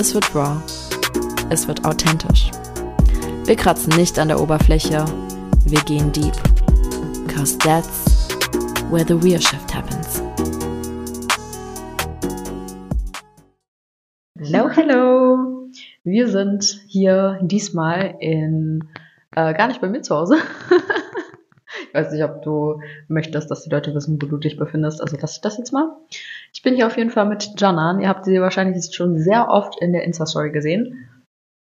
es wird raw, es wird authentisch. Wir kratzen nicht an der Oberfläche, wir gehen deep. Cause that's where the real shift happens. Hello, hello! Wir sind hier diesmal in, äh, gar nicht bei mir zu Hause. ich weiß nicht, ob du möchtest, dass die Leute wissen, wo du dich befindest. Also lass ich das jetzt mal. Ich bin hier auf jeden Fall mit Janan. Ihr habt sie wahrscheinlich schon sehr oft in der Insta-Story gesehen.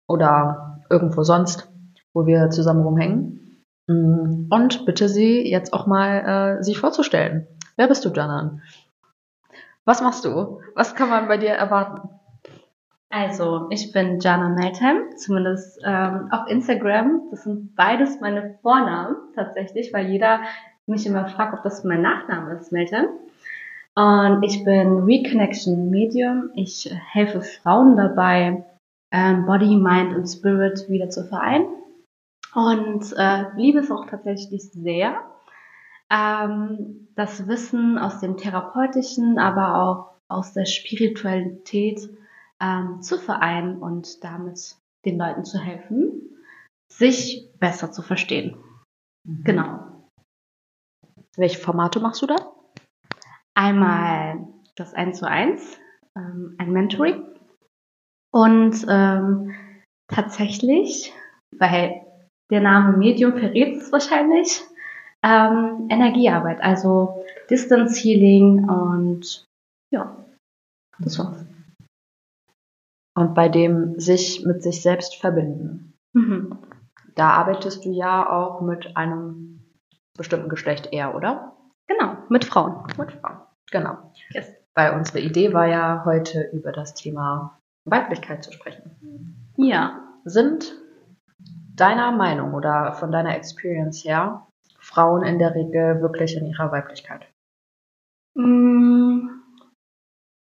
Oder irgendwo sonst, wo wir zusammen rumhängen. Mm, und bitte sie jetzt auch mal äh, sich vorzustellen. Wer bist du, Janan? Was machst du? Was kann man bei dir erwarten? Also, ich bin Jana Meltheim, zumindest ähm, auf Instagram. Das sind beides meine Vornamen tatsächlich, weil jeder mich immer fragt, ob das mein Nachname ist, Meltheim. Und ich bin Reconnection Medium. Ich helfe Frauen dabei, ähm, Body, Mind und Spirit wieder zu vereinen. Und äh, liebe es auch tatsächlich sehr. Ähm, das Wissen aus dem Therapeutischen, aber auch aus der Spiritualität ähm, zu vereinen und damit den Leuten zu helfen, sich besser zu verstehen. Mhm. Genau. Welche Formate machst du da? Einmal das 1 zu 1, ähm, ein Mentoring und ähm, tatsächlich, weil der Name Medium verrät es wahrscheinlich, ähm, Energiearbeit, also Distance Healing und ja, das war's. Und bei dem sich mit sich selbst verbinden. Mhm. Da arbeitest du ja auch mit einem bestimmten Geschlecht eher, oder? Genau, mit Frauen. Mit Frauen. Genau. Yes. Weil unsere Idee war ja heute über das Thema Weiblichkeit zu sprechen. Ja. Sind deiner Meinung oder von deiner Experience her Frauen in der Regel wirklich in ihrer Weiblichkeit? Mm,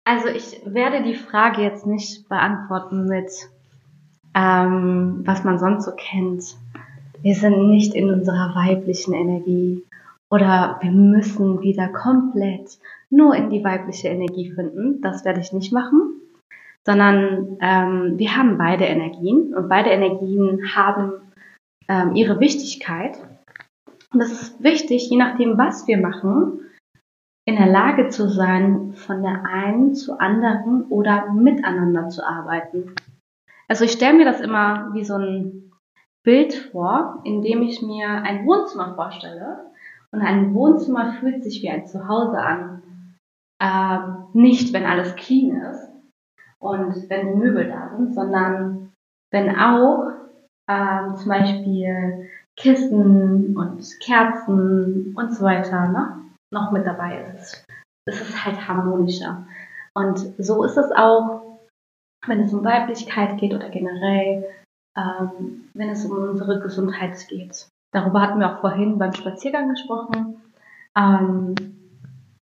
Also ich werde die Frage jetzt nicht beantworten mit, ähm, was man sonst so kennt. Wir sind nicht in unserer weiblichen Energie oder wir müssen wieder komplett nur in die weibliche Energie finden. Das werde ich nicht machen, sondern ähm, wir haben beide Energien und beide Energien haben ähm, ihre Wichtigkeit. Und es ist wichtig, je nachdem, was wir machen, in der Lage zu sein, von der einen zur anderen oder miteinander zu arbeiten. Also ich stelle mir das immer wie so ein Bild vor, in dem ich mir ein Wohnzimmer vorstelle. Und ein Wohnzimmer fühlt sich wie ein Zuhause an. Ähm, nicht, wenn alles clean ist und wenn die Möbel da sind, sondern wenn auch ähm, zum Beispiel Kissen und Kerzen und so weiter ne, noch mit dabei ist. Es ist halt harmonischer. Und so ist es auch, wenn es um Weiblichkeit geht oder generell, ähm, wenn es um unsere Gesundheit geht. Darüber hatten wir auch vorhin beim Spaziergang gesprochen. Ähm,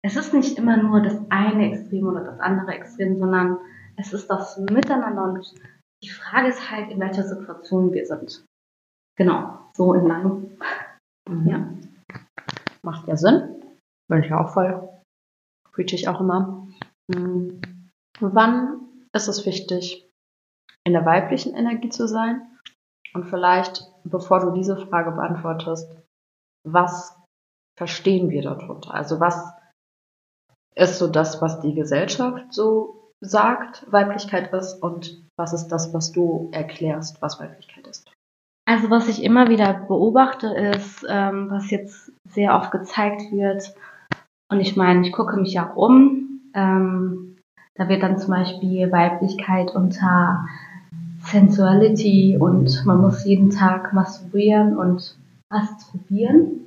es ist nicht immer nur das eine Extrem oder das andere Extrem, sondern es ist das Miteinander und die Frage ist halt, in welcher Situation wir sind. Genau, so in lang. Mhm. Ja. Macht ja Sinn. Bin ich auch voll. Preach ich auch immer. Mhm. Wann ist es wichtig, in der weiblichen Energie zu sein? Und vielleicht, bevor du diese Frage beantwortest, was verstehen wir darunter? Also was ist so das, was die Gesellschaft so sagt, Weiblichkeit ist und was ist das, was du erklärst, was Weiblichkeit ist? Also was ich immer wieder beobachte ist, ähm, was jetzt sehr oft gezeigt wird, und ich meine, ich gucke mich ja um, ähm, da wird dann zum Beispiel Weiblichkeit unter Sensuality und man muss jeden Tag masturbieren und masturbieren.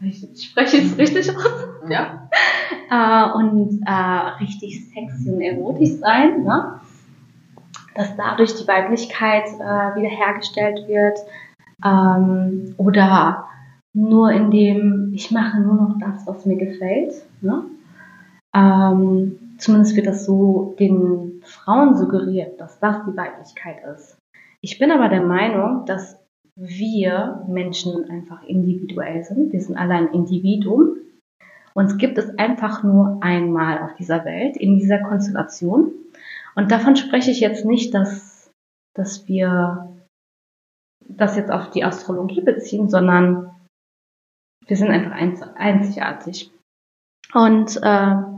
Ich spreche es richtig aus. Ja. Äh, und äh, richtig sexy und erotisch sein. Ne? dass dadurch die Weiblichkeit äh, wiederhergestellt wird ähm, oder nur indem ich mache nur noch das, was mir gefällt. Ne? Ähm, zumindest wird das so den Frauen suggeriert, dass das die Weiblichkeit ist. Ich bin aber der Meinung, dass wir Menschen einfach individuell sind. Wir sind alle ein Individuum. Uns gibt es einfach nur einmal auf dieser Welt, in dieser Konstellation. Und davon spreche ich jetzt nicht, dass, dass wir das jetzt auf die Astrologie beziehen, sondern wir sind einfach einzigartig. Und äh,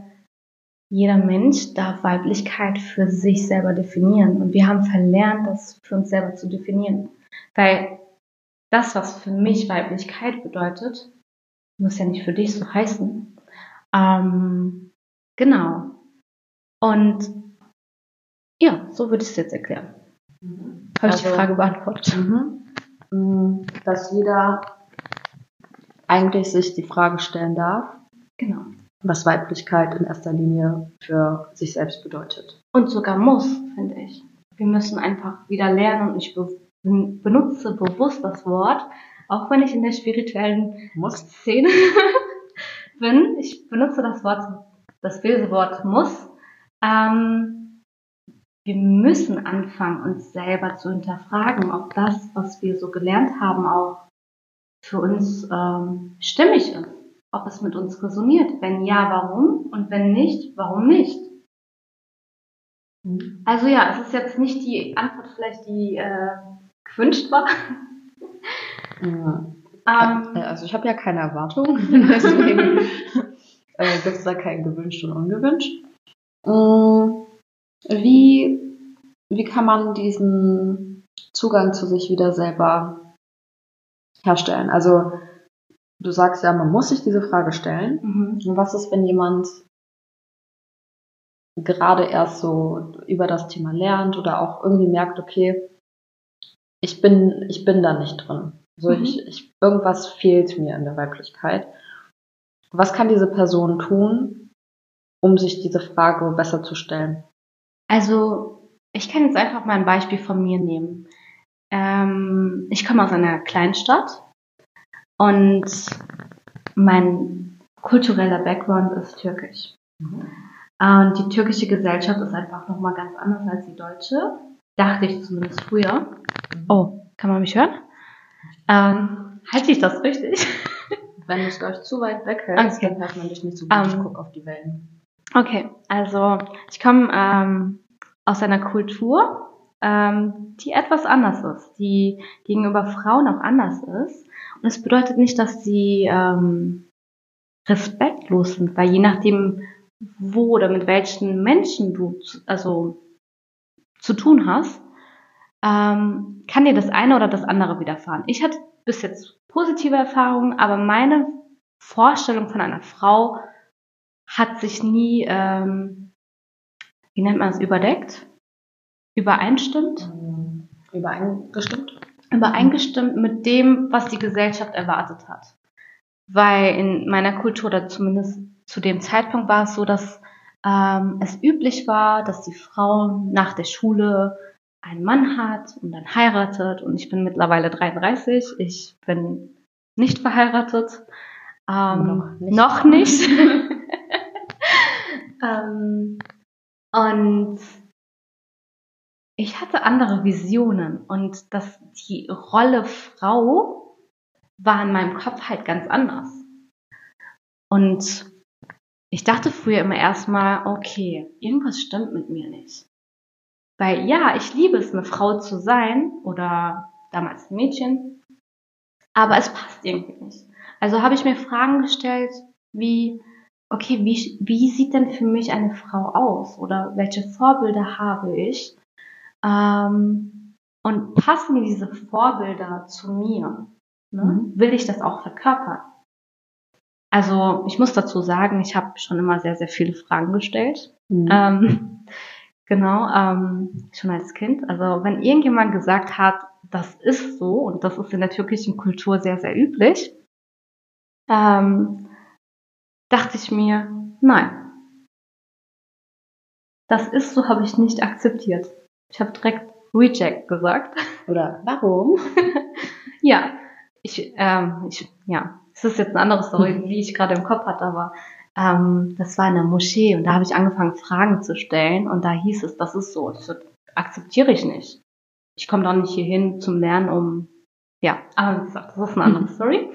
jeder Mensch darf Weiblichkeit für sich selber definieren. Und wir haben verlernt, das für uns selber zu definieren. Weil das, was für mich Weiblichkeit bedeutet, muss ja nicht für dich so heißen. Ähm, genau. Und ja, so würde ich es jetzt erklären. Mhm. Habe also, ich die also, Frage beantwortet? Mhm. Mm, dass jeder eigentlich sich die Frage stellen darf, genau. Was Weiblichkeit in erster Linie für sich selbst bedeutet. Und sogar muss, finde ich. Wir müssen einfach wieder lernen und ich be benutze bewusst das Wort, auch wenn ich in der spirituellen muss. Szene bin. Ich benutze das Wort, das böse Wort muss. Ähm, wir müssen anfangen, uns selber zu hinterfragen, ob das, was wir so gelernt haben, auch für uns ähm, stimmig ist, ob es mit uns resoniert. Wenn ja, warum? Und wenn nicht, warum nicht? Mhm. Also ja, es ist jetzt nicht die Antwort vielleicht, die äh, gewünscht war. Ja. Ähm, äh, also ich habe ja keine Erwartungen, deswegen äh, gibt es da kein gewünscht und ungewünscht. Ähm, wie, wie kann man diesen Zugang zu sich wieder selber herstellen. Also du sagst ja, man muss sich diese Frage stellen. Mhm. Was ist, wenn jemand gerade erst so über das Thema lernt oder auch irgendwie merkt, okay, ich bin, ich bin da nicht drin. So, mhm. ich, ich, irgendwas fehlt mir in der Weiblichkeit. Was kann diese Person tun, um sich diese Frage besser zu stellen? Also, ich kann jetzt einfach mal ein Beispiel von mir nehmen. Ähm, ich komme aus einer Kleinstadt und mein kultureller Background ist türkisch. Mhm. Und die türkische Gesellschaft ist einfach nochmal ganz anders als die deutsche. Dachte ich zumindest früher. Mhm. Oh, kann man mich hören? Ähm, halte ich das richtig? Wenn du es, ich, zu weit weg hältst, okay. dann hört man dich nicht so gut. Um, ich ähm, gucke auf die Wellen. Okay, also ich komme ähm, aus einer Kultur, ähm, die etwas anders ist, die gegenüber Frauen auch anders ist. Und es bedeutet nicht, dass sie ähm, respektlos sind, weil je nachdem, wo oder mit welchen Menschen du also zu tun hast, ähm, kann dir das eine oder das andere widerfahren. Ich hatte bis jetzt positive Erfahrungen, aber meine Vorstellung von einer Frau hat sich nie, ähm, wie nennt man es, überdeckt übereinstimmt? Übereingestimmt? Übereingestimmt mit dem, was die Gesellschaft erwartet hat. Weil in meiner Kultur, oder zumindest zu dem Zeitpunkt war es so, dass ähm, es üblich war, dass die Frau nach der Schule einen Mann hat und dann heiratet. Und ich bin mittlerweile 33. Ich bin nicht verheiratet. Ähm, noch nicht. Noch nicht. ähm, und ich hatte andere Visionen und dass die Rolle Frau war in meinem Kopf halt ganz anders. Und ich dachte früher immer erstmal, okay, irgendwas stimmt mit mir nicht. Weil ja, ich liebe es, eine Frau zu sein oder damals ein Mädchen, aber es passt irgendwie nicht. Also habe ich mir Fragen gestellt, wie, okay, wie, wie sieht denn für mich eine Frau aus? Oder welche Vorbilder habe ich? Ähm, und passen diese Vorbilder zu mir? Ne? Mhm. Will ich das auch verkörpern? Also ich muss dazu sagen, ich habe schon immer sehr, sehr viele Fragen gestellt. Mhm. Ähm, genau, ähm, schon als Kind. Also wenn irgendjemand gesagt hat, das ist so, und das ist in der türkischen Kultur sehr, sehr üblich, ähm, dachte ich mir, nein. Das ist so, habe ich nicht akzeptiert. Ich habe direkt Reject gesagt. Oder warum? ja, ich, ähm, ich, ja, es ist jetzt eine andere Story, die ich gerade im Kopf hatte, aber ähm, das war in der Moschee und da habe ich angefangen, Fragen zu stellen und da hieß es, das ist so, das akzeptiere ich nicht. Ich komme doch nicht hierhin zum Lernen, um, ja, aber wie gesagt, das ist eine andere Story.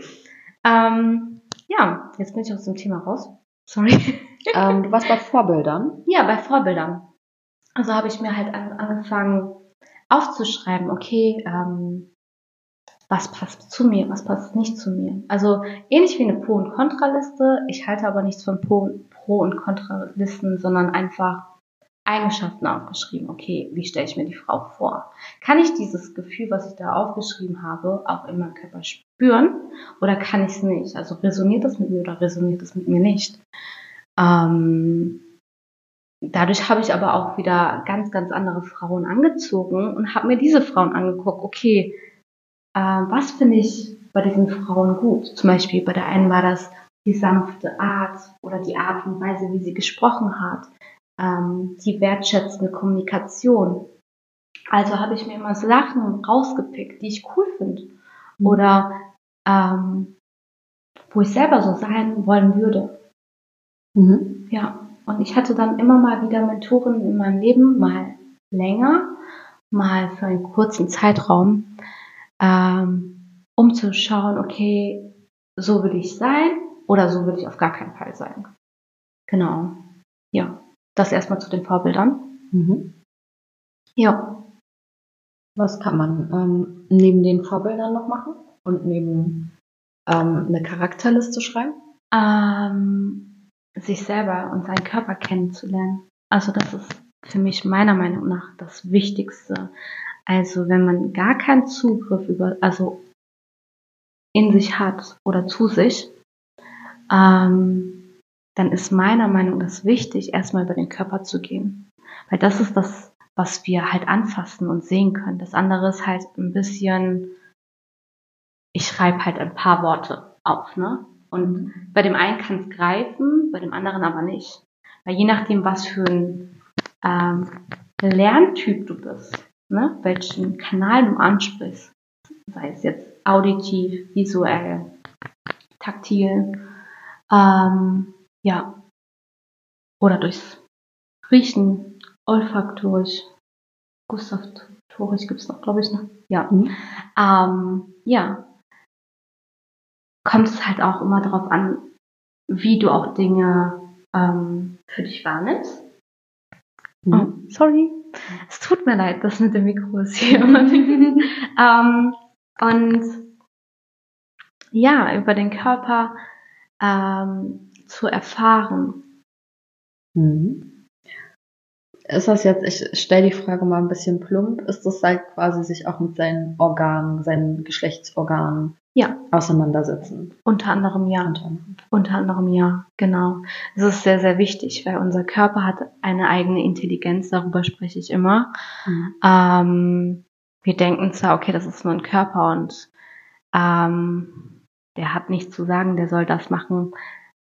Ähm, ja, jetzt bin ich aus dem Thema raus. Sorry. Ähm, du warst bei Vorbildern? Ja, bei Vorbildern. Also habe ich mir halt an, angefangen aufzuschreiben, okay, ähm, was passt zu mir, was passt nicht zu mir. Also ähnlich wie eine Pro- und Kontraliste. Ich halte aber nichts von Pro-, Pro und Kontralisten, sondern einfach Eigenschaften aufgeschrieben. Okay, wie stelle ich mir die Frau vor? Kann ich dieses Gefühl, was ich da aufgeschrieben habe, auch in meinem Körper spüren oder kann ich es nicht? Also resoniert das mit mir oder resoniert das mit mir nicht? Ähm, dadurch habe ich aber auch wieder ganz, ganz andere Frauen angezogen und habe mir diese Frauen angeguckt. Okay, äh, was finde ich bei diesen Frauen gut? Zum Beispiel bei der einen war das die sanfte Art oder die Art und Weise, wie sie gesprochen hat ähm, die wertschätzende Kommunikation. Also habe ich mir immer Sachen rausgepickt, die ich cool finde. Mhm. Oder ähm, wo ich selber so sein wollen würde. Mhm. Ja, und ich hatte dann immer mal wieder Mentoren in meinem Leben, mal länger, mal für einen kurzen Zeitraum, ähm, um zu schauen, okay, so will ich sein oder so will ich auf gar keinen Fall sein. Genau. Ja. Das erstmal zu den Vorbildern. Mhm. Ja. Was kann man ähm, neben den Vorbildern noch machen und neben ähm, eine Charakterliste schreiben? Ähm, sich selber und seinen Körper kennenzulernen. Also das ist für mich meiner Meinung nach das Wichtigste. Also wenn man gar keinen Zugriff über, also in sich hat oder zu sich, ähm, dann ist meiner Meinung nach wichtig, erstmal über den Körper zu gehen. Weil das ist das, was wir halt anfassen und sehen können. Das andere ist halt ein bisschen, ich schreibe halt ein paar Worte auf, ne? Und bei dem einen kann es greifen, bei dem anderen aber nicht. Weil je nachdem, was für ein ähm, Lerntyp du bist, ne? welchen Kanal du ansprichst, sei es jetzt auditiv, visuell, taktil, ähm, ja. Oder durchs Riechen, olfaktorisch, gustatorisch gibt es noch, glaube ich, noch. Ja. Mhm. Ähm, ja. Kommt es halt auch immer darauf an, wie du auch Dinge ähm, für dich wahrnimmst. Mhm. Oh, sorry. Es tut mir leid, das mit dem Mikro ist hier immer. ähm, und ja, über den Körper ähm, zu erfahren. Mhm. Ist das jetzt, ich stelle die Frage mal ein bisschen plump, ist das halt quasi sich auch mit seinen Organen, seinen Geschlechtsorganen ja. auseinandersetzen? Unter anderem ja. Unter anderem. Unter anderem ja, genau. Es ist sehr, sehr wichtig, weil unser Körper hat eine eigene Intelligenz, darüber spreche ich immer. Mhm. Ähm, wir denken zwar, okay, das ist nur ein Körper und ähm, der hat nichts zu sagen, der soll das machen,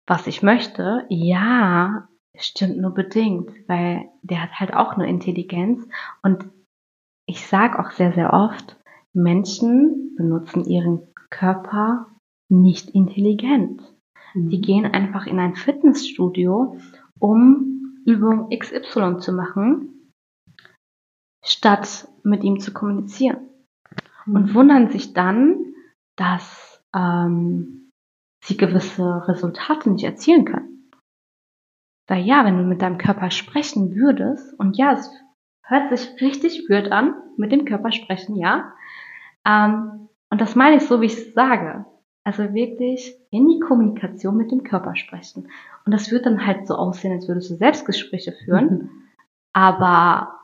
was ich möchte, ja, stimmt nur bedingt, weil der hat halt auch eine Intelligenz und ich sage auch sehr, sehr oft, Menschen benutzen ihren Körper nicht intelligent. Mhm. Die gehen einfach in ein Fitnessstudio, um Übung XY zu machen, statt mit ihm zu kommunizieren. Mhm. Und wundern sich dann, dass ähm, sie gewisse Resultate nicht erzielen können. Weil ja, wenn du mit deinem Körper sprechen würdest, und ja, es hört sich richtig weird an, mit dem Körper sprechen, ja. Ähm, und das meine ich so, wie ich es sage. Also wirklich in die Kommunikation mit dem Körper sprechen. Und das wird dann halt so aussehen, als würdest du Selbstgespräche führen. Mhm. Aber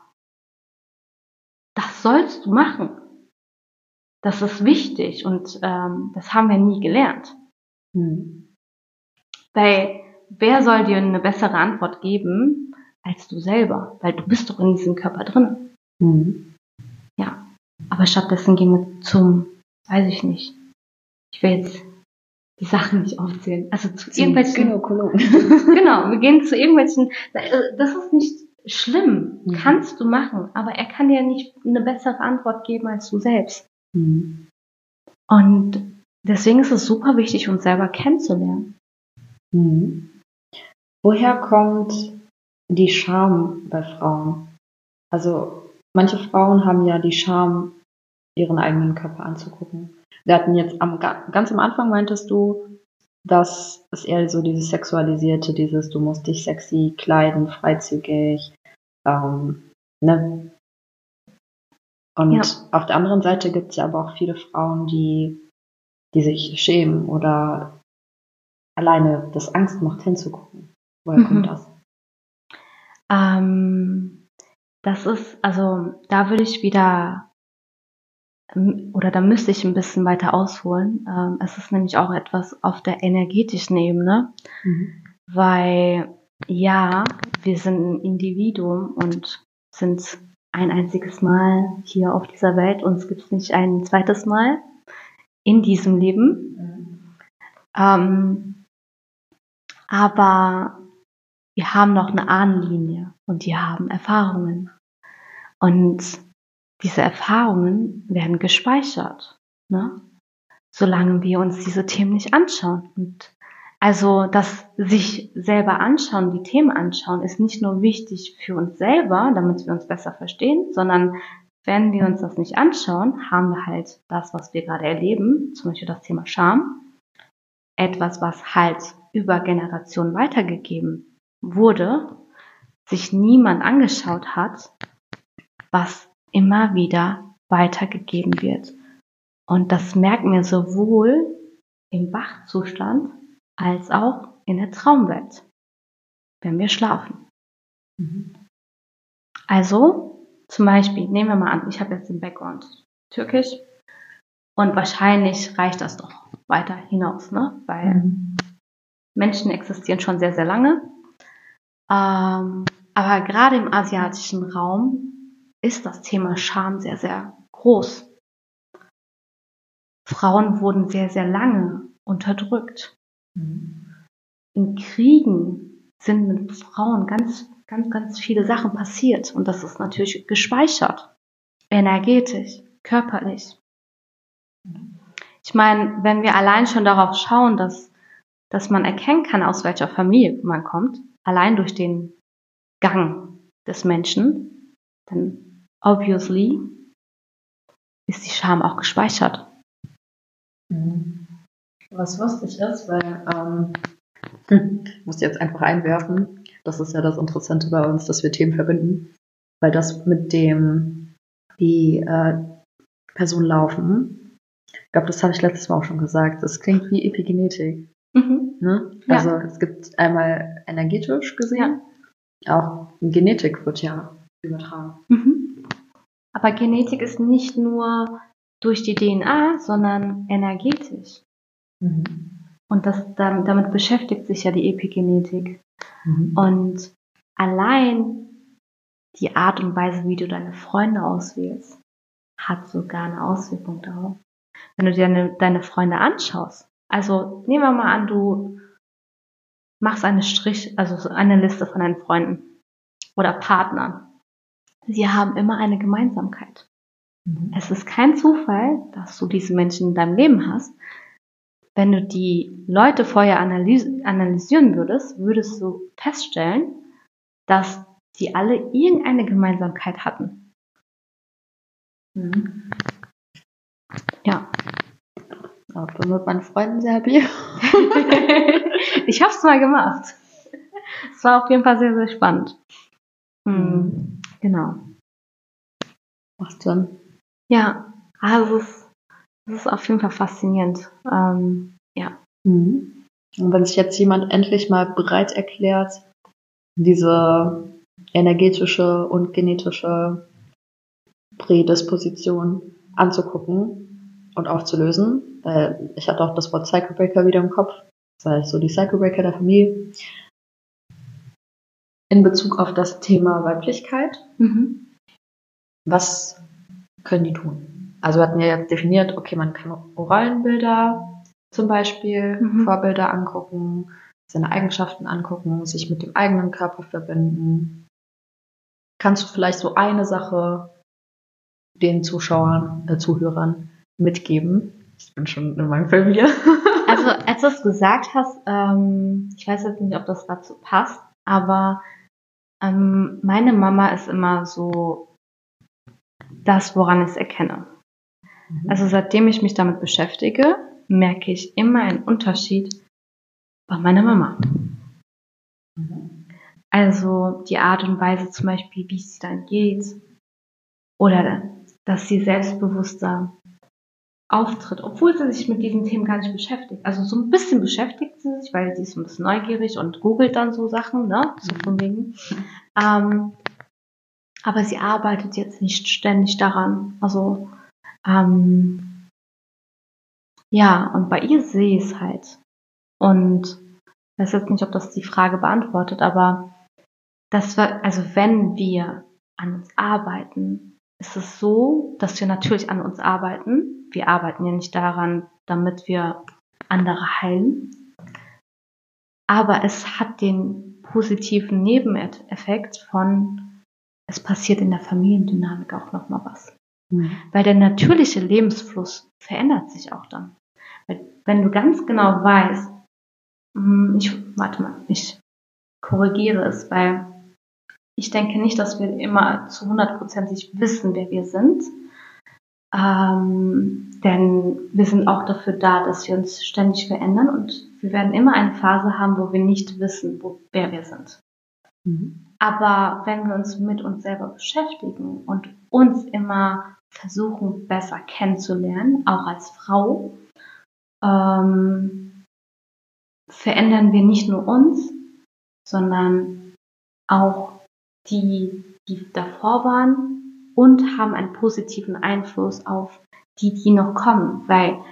das sollst du machen. Das ist wichtig und ähm, das haben wir nie gelernt. Hm. Weil wer soll dir eine bessere Antwort geben als du selber? Weil du bist doch in diesem Körper drin. Hm. Ja. Aber stattdessen gehen wir zum, weiß ich nicht. Ich will jetzt die Sachen nicht aufzählen. Also zu zum irgendwelchen Gynäkologen. genau, wir gehen zu irgendwelchen. Das ist nicht schlimm, Mhm. kannst du machen, aber er kann dir nicht eine bessere Antwort geben als du selbst. Mhm. Und deswegen ist es super wichtig, uns selber kennenzulernen. Mhm. Woher kommt die Scham bei Frauen? Also manche Frauen haben ja die Scham, ihren eigenen Körper anzugucken. Wir hatten jetzt am, ga- ganz am Anfang meintest du, dass es eher so dieses sexualisierte, dieses du musst dich sexy kleiden, freizügig, ähm, ne? Und Ja. auf der anderen Seite gibt es ja aber auch viele Frauen, die, die sich schämen oder alleine das Angst macht hinzugucken. Woher Mhm. kommt das? Ähm, das ist, also da würde ich wieder, oder da müsste ich ein bisschen weiter ausholen. Ähm, es ist nämlich auch etwas auf der energetischen Ebene, weil ja, wir sind ein Individuum und sind ein einziges Mal hier auf dieser Welt. Uns gibt es nicht ein zweites Mal in diesem Leben. Ähm, aber wir haben noch eine Ahnenlinie und die haben Erfahrungen. Und diese Erfahrungen werden gespeichert, ne? solange wir uns diese Themen nicht anschauen. Und also das sich selber anschauen, die Themen anschauen, ist nicht nur wichtig für uns selber, damit wir uns besser verstehen, sondern wenn wir uns das nicht anschauen, haben wir halt das, was wir gerade erleben, zum Beispiel das Thema Scham, etwas, was halt über Generationen weitergegeben wurde, sich niemand angeschaut hat, was immer wieder weitergegeben wird. Und das merken wir sowohl im Wachzustand als auch in der Traumwelt, wenn wir schlafen. Mhm. Also, zum Beispiel, nehmen wir mal an, ich habe jetzt den Background Türkisch und wahrscheinlich reicht das doch weiter hinaus, ne? Weil Mhm. Menschen existieren schon sehr, sehr lange. Ähm, aber gerade im asiatischen Raum ist das Thema Scham sehr, sehr groß. Frauen wurden sehr, sehr lange unterdrückt. In Kriegen sind mit Frauen ganz, ganz, ganz viele Sachen passiert. Und das ist natürlich gespeichert. Energetisch, körperlich. Ich meine, wenn wir allein schon darauf schauen, dass, dass man erkennen kann, aus welcher Familie man kommt, allein durch den Gang des Menschen, dann obviously ist die Scham auch gespeichert. Mhm. Was lustig ist, weil ähm, hm, ich muss jetzt einfach einwerfen, das ist ja das Interessante bei uns, dass wir Themen verbinden, weil das mit dem, wie äh, Personen laufen, ich glaube, das habe ich letztes Mal auch schon gesagt, das klingt wie Epigenetik. Mhm. Ne? Ja. Also es gibt einmal energetisch gesehen, auch Genetik wird ja übertragen. Mhm. Aber Genetik ist nicht nur durch die DNA, sondern energetisch. Und das, dam- damit beschäftigt sich ja die Epigenetik. Mhm. Und allein die Art und Weise, wie du deine Freunde auswählst, hat sogar eine Auswirkung darauf. Wenn du dir deine, deine Freunde anschaust, also nehmen wir mal an, du machst eine Strich, also so eine Liste von deinen Freunden oder Partnern. Sie haben immer eine Gemeinsamkeit. Mhm. Es ist kein Zufall, dass du diese Menschen in deinem Leben hast. Wenn du die Leute vorher analys analysieren würdest, würdest du feststellen, dass die alle irgendeine Gemeinsamkeit hatten. Mhm. Ja. Ich bin mit meinen Freunden sehr happy. ich habe es mal gemacht. Es war auf jeden Fall sehr, sehr spannend. Hm, genau. Macht Sinn. Ja, also es ist, es ist auf jeden Fall faszinierend. Ähm, ja. Mhm. Und wenn sich jetzt jemand endlich mal bereit erklärt, diese energetische und genetische Prädisposition anzugucken und aufzulösen, weil ich hatte auch das Wort Cycle Breaker wieder im Kopf, das heißt so die Cycle Breaker der Familie, in Bezug auf das Thema Weiblichkeit, Mhm. was können die tun? Also wir hatten ja jetzt definiert, okay, man kann Rollenbilder zum Beispiel, Mhm. Vorbilder angucken, seine Eigenschaften angucken, sich mit dem eigenen Körper verbinden. kannst du vielleicht so eine Sache den Zuschauern, äh, Zuhörern mitgeben? Ich bin schon in meinem Film hier. Also, als du es gesagt hast, ähm, ich weiß jetzt nicht, ob das dazu passt, aber ähm, meine Mama ist immer so das, woran ich es erkenne. Mhm. Also seitdem ich mich damit beschäftige, merke ich immer einen Unterschied bei meiner Mama. Mhm. Also die Art und Weise zum Beispiel, wie es dann geht. Oder dass sie selbstbewusster auftritt, obwohl sie sich mit diesen Themen gar nicht beschäftigt. Also so ein bisschen beschäftigt sie sich, weil sie ist ein bisschen neugierig und googelt dann so Sachen, ne? So von wegen. Ähm, aber sie arbeitet jetzt nicht ständig daran. Also ähm, ja, und bei ihr sehe ich es halt. Und ich weiß jetzt nicht, ob das die Frage beantwortet, aber das war, also wenn wir an uns arbeiten, ist es so, dass wir natürlich an uns arbeiten. Wir arbeiten ja nicht daran, damit wir andere heilen. Aber es hat den positiven Nebeneffekt von, es passiert in der Familiendynamik auch nochmal was. Mhm. Weil der natürliche Lebensfluss verändert sich auch dann. Weil, wenn du ganz genau weißt, hm, ich, warte mal, ich korrigiere es, weil ich denke nicht, dass wir immer zu hundertprozentig wissen, wer wir sind. Ähm, denn wir sind auch dafür da, dass wir uns ständig verändern und wir werden immer eine Phase haben, wo wir nicht wissen, wo, wer wir sind. Mhm. Aber wenn wir uns mit uns selber beschäftigen und uns immer versuchen, besser kennenzulernen, auch als Frau, ähm, verändern wir nicht nur uns, sondern auch die, die davor waren und haben einen positiven Einfluss auf die, die noch kommen, weil,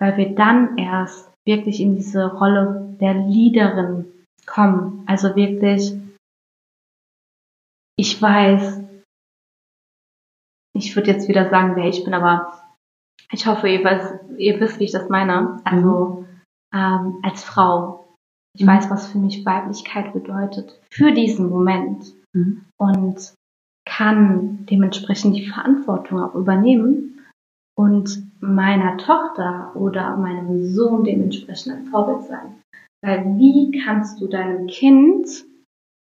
weil wir dann erst wirklich in diese Rolle der Leaderin kommen. Also wirklich, ich weiß, ich würde jetzt wieder sagen, wer ich bin, aber ich hoffe, ihr, weiß, ihr wisst, wie ich das meine. Also ähm, als Frau, ich weiß, was für mich Weiblichkeit bedeutet für diesen Moment Mhm. und kann dementsprechend die Verantwortung auch übernehmen und meiner Tochter oder meinem Sohn dementsprechend ein Vorbild sein. Weil wie kannst du deinem Kind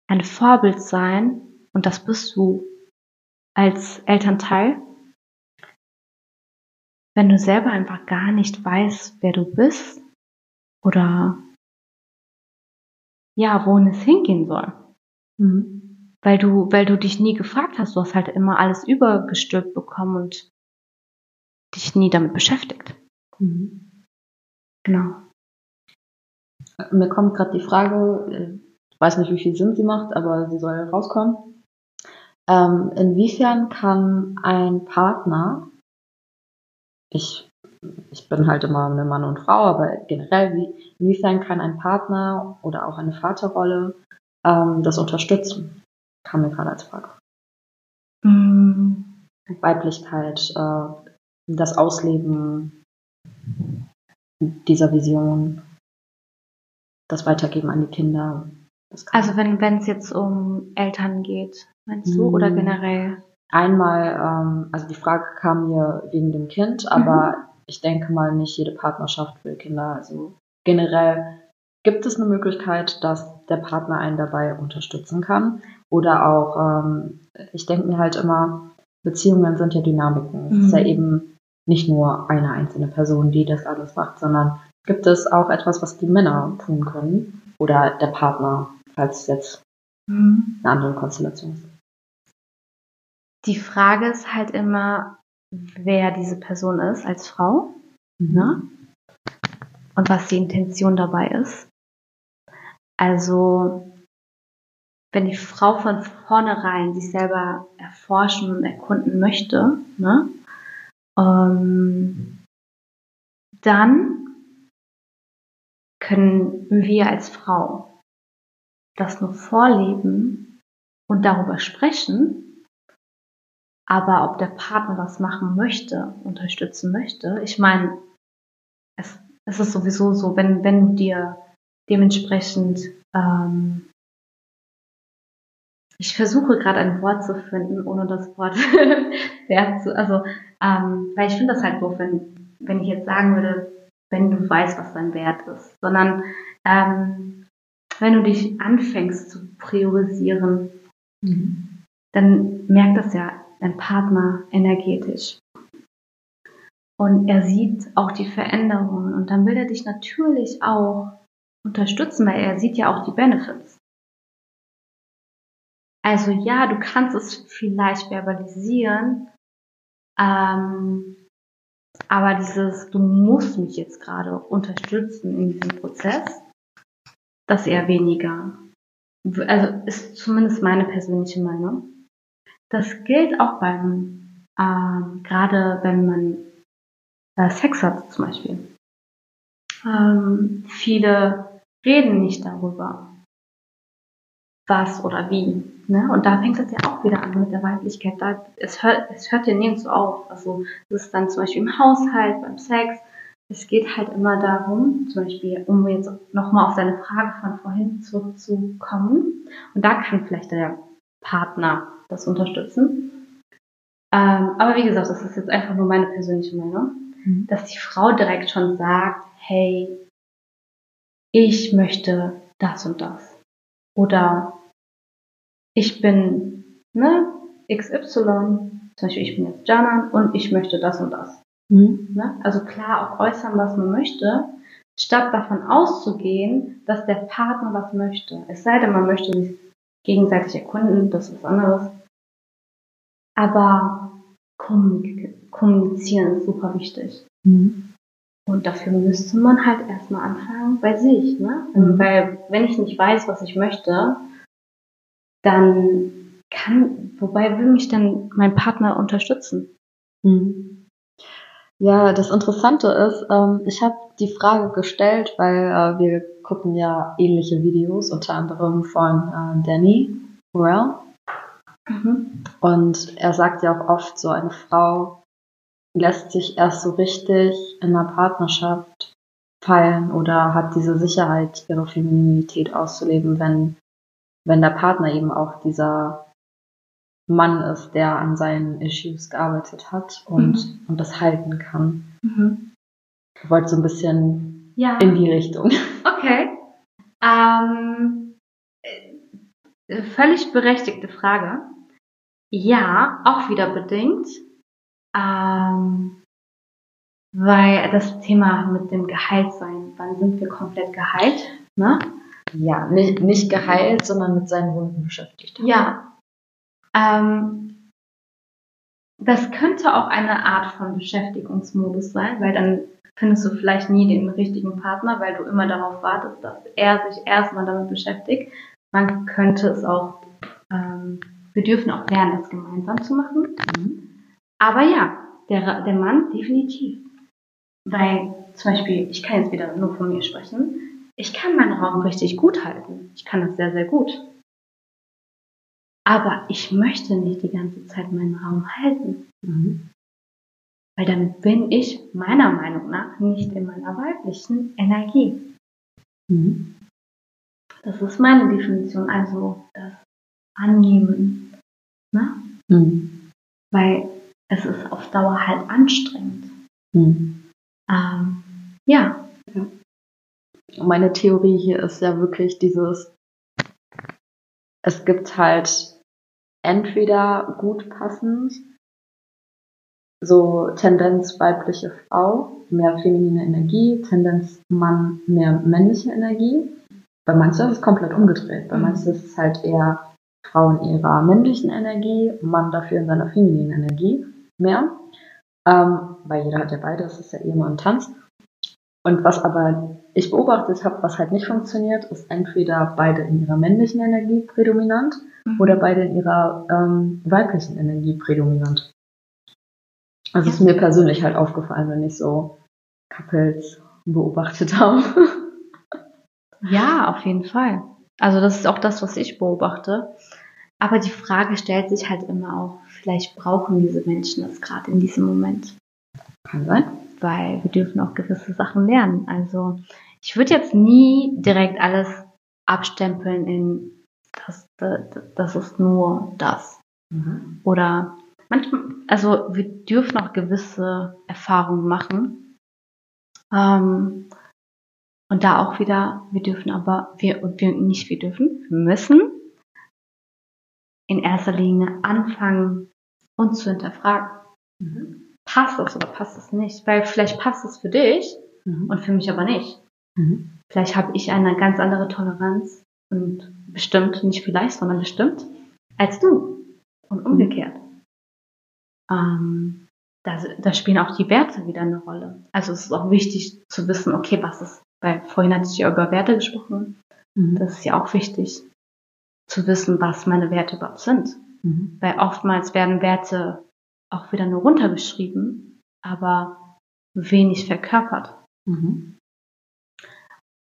ein Vorbild sein und das bist du als Elternteil, wenn du selber einfach gar nicht weißt, wer du bist oder ja, wohin es hingehen soll Mhm. Weil du, weil du dich nie gefragt hast. Du hast halt immer alles übergestülpt bekommen und dich nie damit beschäftigt. Mhm. Genau. Mir kommt gerade die Frage, äh, ich weiß nicht, wie viel Sinn sie macht, aber sie soll rauskommen. Ähm, inwiefern kann ein Partner, ich, ich bin halt immer eine Mann und Frau, aber generell, wie, inwiefern kann ein Partner oder auch eine Vaterrolle ähm, das unterstützen? Kam mir gerade als Frage. Mm, Weiblichkeit, äh, das Ausleben dieser Vision, das Weitergeben an die Kinder. Also wenn es jetzt um Eltern geht, meinst du, Mm. oder generell? einmal, ähm, also die Frage kam mir wegen dem Kind, aber ich denke mal, nicht jede Partnerschaft will Kinder. Also generell gibt es eine Möglichkeit, dass der Partner einen dabei unterstützen kann. Oder auch, ähm, ich denke mir halt immer, Beziehungen sind ja Dynamiken. Es ist ja Mhm. eben nicht nur eine einzelne Person, die das alles macht, sondern gibt es auch etwas, was die Männer tun können. Oder der Partner, falls es jetzt Mhm. eine andere Konstellation ist. Die Frage ist halt immer, wer diese Person ist als Frau, ne? Und was die Intention dabei ist. Also, wenn die Frau von vornherein sich selber erforschen und erkunden möchte, ne? Ähm, dann können wir als Frau das nur vorleben und darüber sprechen, aber ob der Partner das machen möchte, unterstützen möchte, ich meine, es, es ist sowieso so, wenn, wenn du dir dementsprechend, ähm, ich versuche gerade ein Wort zu finden, ohne das Wort wert zu, also, ähm, weil ich finde das halt doof, wenn, wenn ich jetzt sagen würde, wenn du weißt, was dein Wert ist, sondern ähm, wenn du dich anfängst zu priorisieren, mhm. dann merkt das ja dein Partner energetisch. Und er sieht auch die Veränderungen und dann will er dich natürlich auch unterstützen, weil er sieht ja auch die Benefits. Also ja, du kannst es vielleicht verbalisieren, ähm, aber dieses, du musst mich jetzt gerade unterstützen in diesem Prozess, das eher weniger. Also ist zumindest meine persönliche Meinung. Das gilt auch beim, ähm, gerade wenn man äh, Sex hat zum Beispiel. Ähm, viele reden nicht darüber, was oder wie. Ne? Und da fängt es ja auch wieder an mit der Weiblichkeit. Da, es, hört, es hört ja nirgends auf. Also es ist dann zum Beispiel im Haushalt, beim Sex. Es geht halt immer darum, zum Beispiel, um jetzt nochmal auf deine Frage von vorhin zurückzukommen. Und da kann vielleicht der Partner das unterstützen. Ähm, aber wie gesagt, das ist jetzt einfach nur meine persönliche Meinung, mhm. dass die Frau direkt schon sagt, hey, ich möchte das und das. Oder ich bin ne, XY, zum Beispiel ich bin jetzt Janan und ich möchte das und das. Mhm. Ne? Also klar auch äußern, was man möchte, statt davon auszugehen, dass der Partner was möchte. Es sei denn, man möchte sich gegenseitig erkunden, das ist was anderes. Aber kommunizieren ist super wichtig. Mhm. Und dafür müsste man halt erstmal anfangen bei sich, ne? Mhm. Weil wenn ich nicht weiß, was ich möchte, dann kann, wobei will mich dann mein Partner unterstützen? Mhm. Ja, das Interessante ist, ähm, ich habe die Frage gestellt, weil äh, wir gucken ja ähnliche Videos, unter anderem von äh, Danny Burrell. Mhm. Und er sagt ja auch oft, so eine Frau lässt sich erst so richtig in einer Partnerschaft fallen oder hat diese Sicherheit, ihre Femininität auszuleben, wenn wenn der Partner eben auch dieser Mann ist, der an seinen Issues gearbeitet hat und, mhm. und das halten kann. Mhm. Ich wollte so ein bisschen ja. in die Richtung. Okay. Ähm, äh, völlig berechtigte Frage. Ja, auch wieder bedingt. Ähm, weil das Thema mit dem Gehalt sein, wann sind wir komplett geheilt, ne? Ja, nicht, nicht geheilt, sondern mit seinen Wunden beschäftigt. Ja. Ähm, das könnte auch eine Art von Beschäftigungsmodus sein, weil dann findest du vielleicht nie den richtigen Partner, weil du immer darauf wartest, dass er sich erstmal damit beschäftigt. Man könnte es auch, ähm, wir dürfen auch lernen, das gemeinsam zu machen. Mhm. Aber ja, der, der Mann definitiv. Weil zum Beispiel, ich kann jetzt wieder nur von mir sprechen, ich kann meinen Raum richtig gut halten. Ich kann das sehr, sehr gut. Aber ich möchte nicht die ganze Zeit meinen Raum halten. Mhm. Weil dann bin ich meiner Meinung nach nicht in meiner weiblichen Energie. Mhm. Das ist meine Definition, also das Annehmen. Ne? Mhm. Weil es ist auf Dauer halt anstrengend. Mhm. Ähm, ja. Ja. Meine Theorie hier ist ja wirklich dieses, es gibt halt entweder gut passend, so Tendenz weibliche Frau, mehr feminine Energie, Tendenz Mann, mehr männliche Energie. Bei manchen ist es komplett umgedreht. Bei mhm. manchen ist es halt eher Frau in ihrer männlichen Energie, Mann dafür in seiner femininen Energie mehr. Ähm, weil jeder hat ja beide, das ist ja Ehemann und Tanz. Und was aber ich beobachtet habe, was halt nicht funktioniert, ist entweder beide in ihrer männlichen Energie prädominant mhm. oder beide in ihrer ähm, weiblichen Energie prädominant. Also ist mir persönlich halt aufgefallen, wenn ich so Couples beobachtet habe. Ja, auf jeden Fall. Also das ist auch das, was ich beobachte. Aber die Frage stellt sich halt immer auch, vielleicht brauchen diese Menschen das gerade in diesem Moment. Kann sein weil wir dürfen auch gewisse Sachen lernen. Also ich würde jetzt nie direkt alles abstempeln in das, das, das ist nur das. Mhm. Oder manchmal, also wir dürfen auch gewisse Erfahrungen machen. Ähm, und da auch wieder, wir dürfen aber, wir, wir nicht wir dürfen, wir müssen in erster Linie anfangen, uns zu hinterfragen. Mhm. Passt es oder passt es nicht? Weil vielleicht passt es für dich Mhm. und für mich aber nicht. Mhm. Vielleicht habe ich eine ganz andere Toleranz und bestimmt, nicht vielleicht, sondern bestimmt, als du. Und umgekehrt. Ähm, da, da spielen auch die Werte wieder eine Rolle. Also es ist auch wichtig zu wissen, okay, was ist, weil vorhin hatte ich ja über Werte gesprochen. Mhm. Das ist ja auch wichtig zu wissen, was meine Werte überhaupt sind. Mhm. Weil oftmals werden Werte auch wieder nur runtergeschrieben, aber wenig verkörpert. Mhm.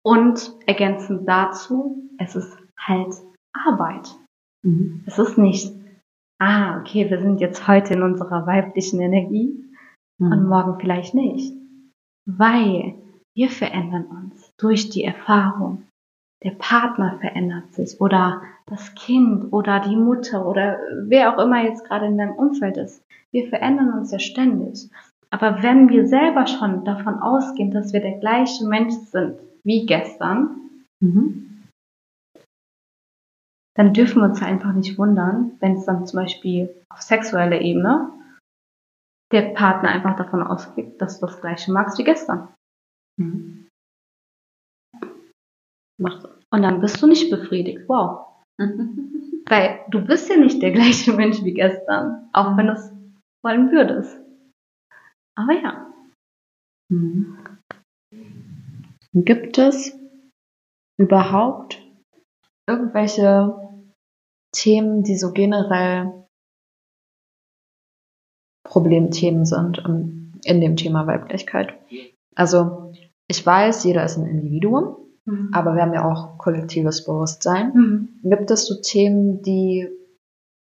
Und ergänzend dazu, es ist halt Arbeit. Mhm. Es ist nicht, ah, okay, wir sind jetzt heute in unserer weiblichen Energie und Mhm. morgen vielleicht nicht. Weil wir verändern uns durch die Erfahrung. Der Partner verändert sich oder das Kind oder die Mutter oder wer auch immer jetzt gerade in deinem Umfeld ist. Wir verändern uns ja ständig. Aber wenn wir selber schon davon ausgehen, dass wir der gleiche Mensch sind wie gestern, Mhm. dann dürfen wir uns einfach nicht wundern, wenn es dann zum Beispiel auf sexueller Ebene der Partner einfach davon ausgeht, dass du das gleiche magst wie gestern. Mhm. Und dann bist du nicht befriedigt. Wow. Mhm. Weil du bist ja nicht der gleiche Mensch wie gestern, auch wenn du es wollen würdest. Aber ja. Mhm. Gibt es überhaupt irgendwelche Themen, die so generell Problemthemen sind in dem Thema Weiblichkeit? Also, ich weiß, jeder ist ein Individuum, aber wir haben ja auch kollektives Bewusstsein. Mhm. Gibt es so Themen, die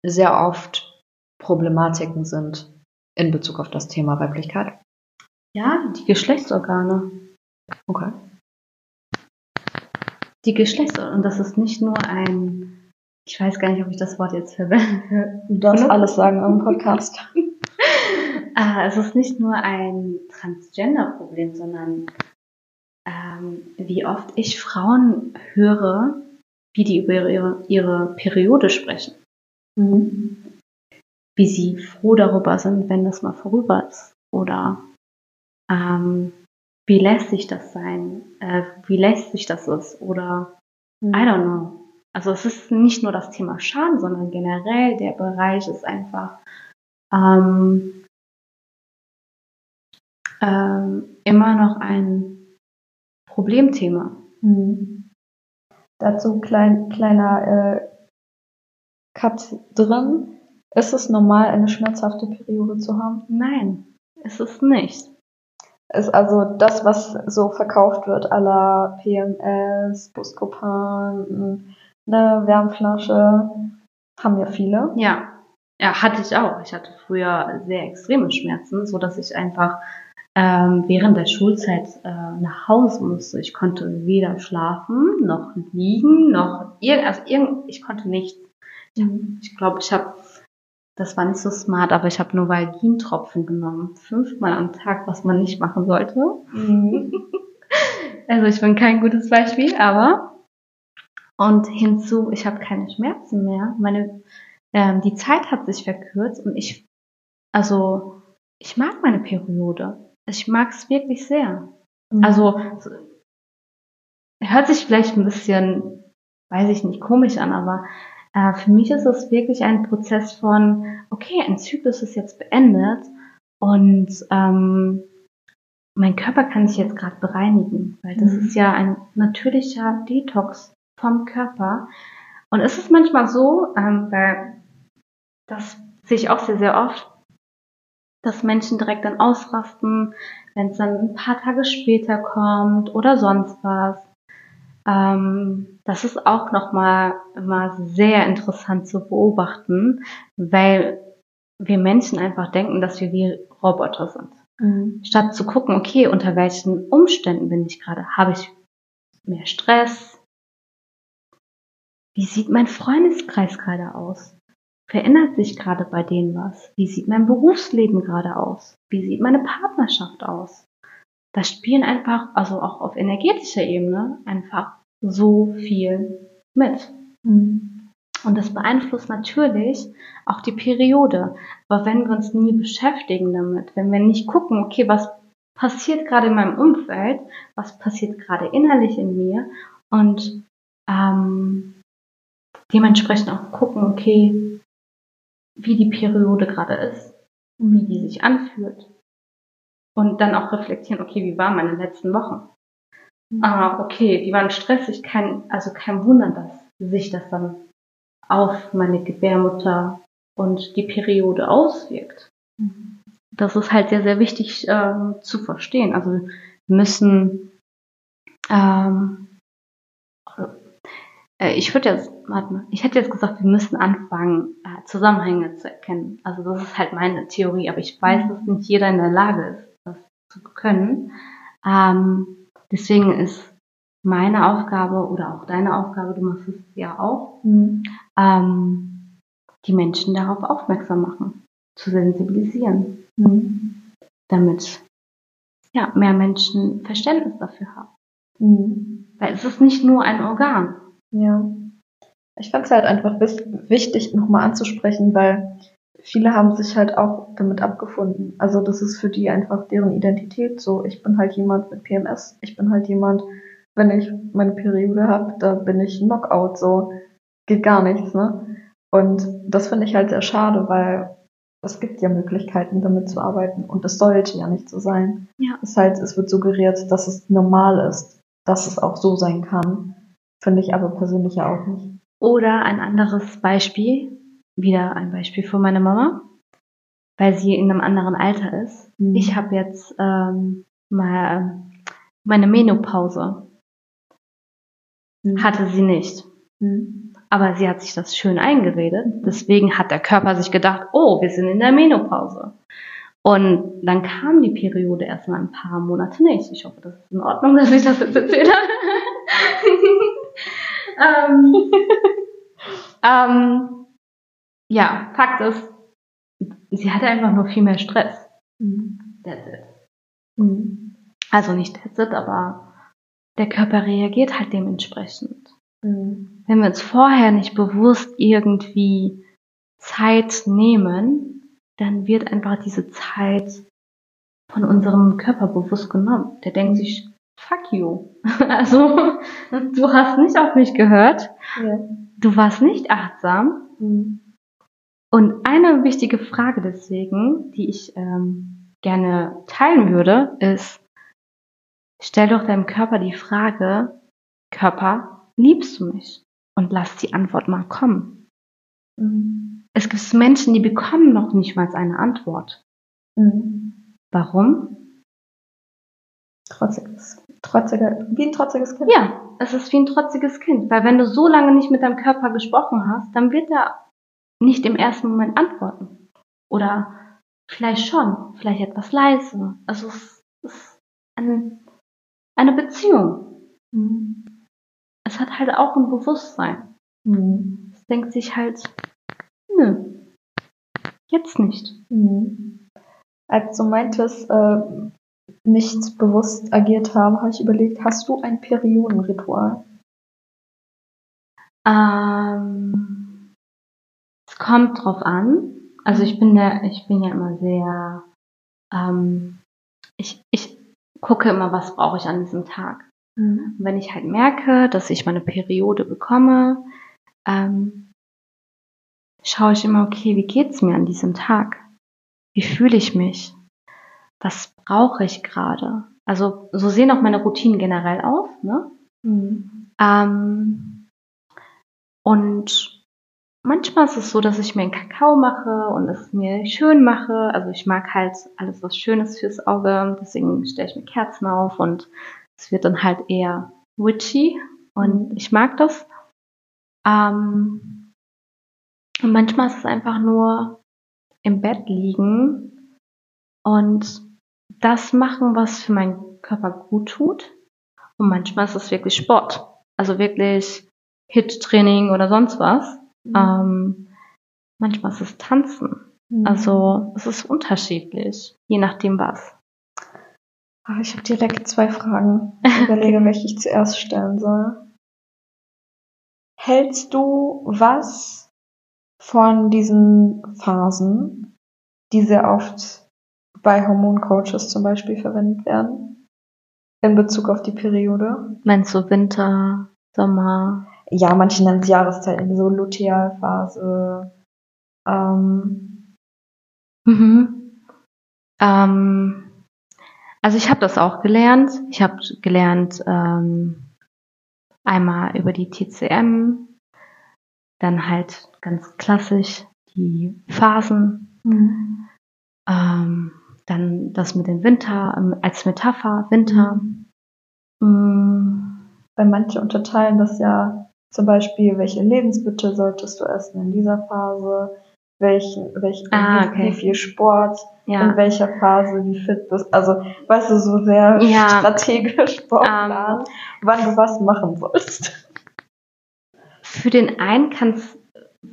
sehr oft Problematiken sind in Bezug auf das Thema Weiblichkeit? Ja, die Geschlechtsorgane. Okay. Die Geschlechtsorgane. Und das ist nicht nur ein, ich weiß gar nicht, ob ich das Wort jetzt verwende. Du darfst alles sagen im Podcast. Ah, es ist nicht nur ein Transgender-Problem, sondern ähm, wie oft ich Frauen höre, wie die über ihre, ihre Periode sprechen. Mhm. Wie sie froh darüber sind, wenn das mal vorüber ist. Oder ähm, wie lästig das sein, äh, wie lästig das ist. Oder I don't know. Also es ist nicht nur das Thema Schaden, sondern generell der Bereich ist einfach ähm, ähm, immer noch ein Problemthema. Mhm. Dazu klein, kleiner äh, Cut drin. Ist es normal, eine schmerzhafte Periode zu haben? Nein, ist es nicht. Ist also das, was so verkauft wird, à la PMS, Buscopan, eine Wärmflasche, haben ja viele. Ja. Ja, hatte ich auch. Ich hatte früher sehr extreme Schmerzen, so dass ich einfach ähm, während der Schulzeit äh, nach Hause musste. Ich konnte weder schlafen, noch liegen, noch irgend, also irgend, ich konnte nichts. Ich glaube, ich, glaub, ich habe, das war nicht so smart, aber ich habe nur Valgin-Tropfen genommen, fünfmal am Tag, was man nicht machen sollte. Mhm. Also ich bin kein gutes Beispiel, aber und hinzu, ich habe keine Schmerzen mehr. Meine, ähm, die Zeit hat sich verkürzt und ich, also ich mag meine Periode. Ich mag es wirklich sehr. Mhm. Also so- hört sich vielleicht ein bisschen, weiß ich nicht, komisch an, aber äh, für mich ist es wirklich ein Prozess von, okay, ein Zyklus ist jetzt beendet und ähm, mein Körper kann sich jetzt gerade bereinigen, weil das Mhm. ist ja ein natürlicher Detox vom Körper. Und es ist manchmal so, ähm, weil das sehe ich auch sehr, sehr oft, dass Menschen direkt dann ausrasten, wenn es dann ein paar Tage später kommt oder sonst was. Ähm, das ist auch nochmal immer sehr interessant zu beobachten, weil wir Menschen einfach denken, dass wir wie Roboter sind. Mhm. Statt zu gucken, okay, unter welchen Umständen bin ich gerade? Habe ich mehr Stress? wie sieht mein Freundeskreis gerade aus? Verändert sich gerade bei denen was? Wie sieht mein Berufsleben gerade aus? Wie sieht meine Partnerschaft aus? Da spielen einfach, also auch auf energetischer Ebene, einfach so viel mit. Und das beeinflusst natürlich auch die Periode. Aber wenn wir uns nie beschäftigen damit, wenn wir nicht gucken, okay, was passiert gerade in meinem Umfeld, was passiert gerade innerlich in mir und ähm, dementsprechend auch gucken, okay, wie die Periode gerade ist, wie die sich anfühlt. Und dann auch reflektieren, okay, wie waren meine letzten Wochen? Mhm. Ah, okay, die waren stressig, kein, also kein Wunder, dass sich das dann auf meine Gebärmutter und die Periode auswirkt. Mhm. Das ist halt sehr, sehr wichtig ähm, zu verstehen. Also wir müssen ähm, äh, ich würde jetzt, warte mal, ich hätte jetzt gesagt, wir müssen anfangen, äh, Zusammenhänge zu erkennen. Also das ist halt meine Theorie, aber ich weiß, dass nicht jeder in der Lage ist, das zu können. Ähm, deswegen ist meine Aufgabe oder auch deine Aufgabe, du machst es ja auch, mhm. ähm, die Menschen darauf aufmerksam machen, zu sensibilisieren, mhm. damit ja, mehr Menschen Verständnis dafür haben. Mhm. Weil es ist nicht nur ein Organ. Ja. Ich fand es halt einfach wichtig, nochmal anzusprechen, weil viele haben sich halt auch damit abgefunden. Also das ist für die einfach deren Identität so. Ich bin halt jemand mit PMS. Ich bin halt jemand, wenn ich meine Periode habe, da bin ich Knockout, so geht gar nichts, ne? Und das finde ich halt sehr schade, weil es gibt ja Möglichkeiten, damit zu arbeiten und es sollte ja nicht so sein. Ja. Es, halt, es wird suggeriert, dass es normal ist, dass es auch so sein kann. Finde ich aber persönlich ja auch nicht. Oder ein anderes Beispiel, wieder ein Beispiel für meine Mama, weil sie in einem anderen Alter ist. Mhm. Ich habe jetzt ähm, mal meine Menopause. Mhm. Hatte sie nicht. Mhm. Aber sie hat sich das schön eingeredet. Deswegen hat der Körper sich gedacht, oh, wir sind in der Menopause. Und dann kam die Periode erst mal ein paar Monate nicht. Ich hoffe, das ist in Ordnung, dass ich das jetzt erzähle. ähm, ähm, ja, Fakt ist, sie hatte einfach nur viel mehr Stress. Mhm. That's it. Mhm. Also nicht that's it, aber der Körper reagiert halt dementsprechend. Mhm. Wenn wir uns vorher nicht bewusst irgendwie Zeit nehmen, dann wird einfach diese Zeit von unserem Körper bewusst genommen. Der denkt sich, fuck you. Also, du hast nicht auf mich gehört. Ja. Du warst nicht achtsam. Mhm. Und eine wichtige Frage deswegen, die ich ähm, gerne teilen würde, ist, stell doch deinem Körper die Frage, Körper, liebst du mich? Und lass die Antwort mal kommen. Mhm. Es gibt Menschen, die bekommen noch nicht mal eine Antwort. Mhm. Warum? Trotziges, trotziger, wie ein trotziges Kind. Ja, es ist wie ein trotziges Kind. Weil wenn du so lange nicht mit deinem Körper gesprochen hast, dann wird er nicht im ersten Moment antworten. Oder vielleicht schon, vielleicht etwas leise. Also es ist ein, eine Beziehung. Mhm. Es hat halt auch ein Bewusstsein. Mhm. Es denkt sich halt, nö, jetzt nicht. Mhm. Als du meintest, äh, nicht bewusst agiert haben, habe ich überlegt, hast du ein Periodenritual? Ähm, kommt drauf an. Also ich bin der, ich bin ja immer sehr, ähm, ich, ich gucke immer, was brauche ich an diesem Tag. Mhm. wenn ich halt merke, dass ich meine Periode bekomme, ähm, schaue ich immer, okay, wie geht's mir an diesem Tag? Wie fühle ich mich? was brauche ich gerade? Also so sehen auch meine Routinen generell aus. Ne? Mhm. Ähm, und manchmal ist es so, dass ich mir einen Kakao mache und es mir schön mache. Also ich mag halt alles, was schön ist fürs Auge. Deswegen stelle ich mir Kerzen auf und es wird dann halt eher witchy und mhm. ich mag das. Ähm, und manchmal ist es einfach nur im Bett liegen und das machen, was für meinen Körper gut tut. Und manchmal ist es wirklich Sport. Also wirklich Hit-Training oder sonst was. Mhm. Ähm, manchmal ist es Tanzen. Mhm. Also es ist unterschiedlich, je nachdem was. Ah, ich habe direkt zwei Fragen. Ich überlege, welche ich zuerst stellen soll. Hältst du was von diesen Phasen, die sehr oft bei Hormoncoaches zum Beispiel verwendet werden, in Bezug auf die Periode? Meinst du Winter, Sommer? Ja, manche nennen es Jahreszeiten, so Lutealphase. Ähm, Mhm. Ähm, also ich habe das auch gelernt. Ich habe gelernt ähm, einmal über die TCM, dann halt ganz klassisch die Phasen, ähm, dann das mit dem Winter ähm, als Metapher, Winter. Mm, Weil manche unterteilen das ja zum Beispiel, welche Lebensmittel solltest du essen in dieser Phase, welchen, welch, Ah, wie, okay. wie viel Sport, in ja. welcher Phase, wie fit bist. Also, weißt du, so sehr Ja. Ähm. strategisch vorplanen, wann du was machen sollst. Für den einen kann es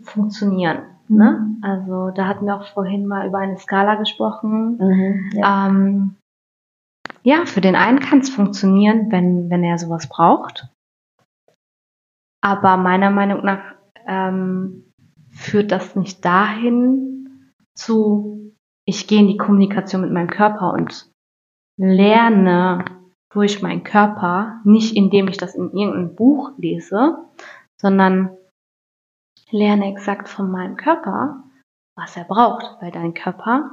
funktionieren. Ne? Also da hatten wir auch vorhin mal über eine Skala gesprochen. Ja. Ähm, ja, für den einen kann es funktionieren, wenn, wenn er sowas braucht. Aber meiner Meinung nach ähm, führt das nicht dahin zu, ich gehe in die Kommunikation mit meinem Körper und lerne durch meinen Körper, nicht indem ich das in irgendeinem Buch lese, sondern lerne exakt von meinem Körper, was er braucht, weil dein Körper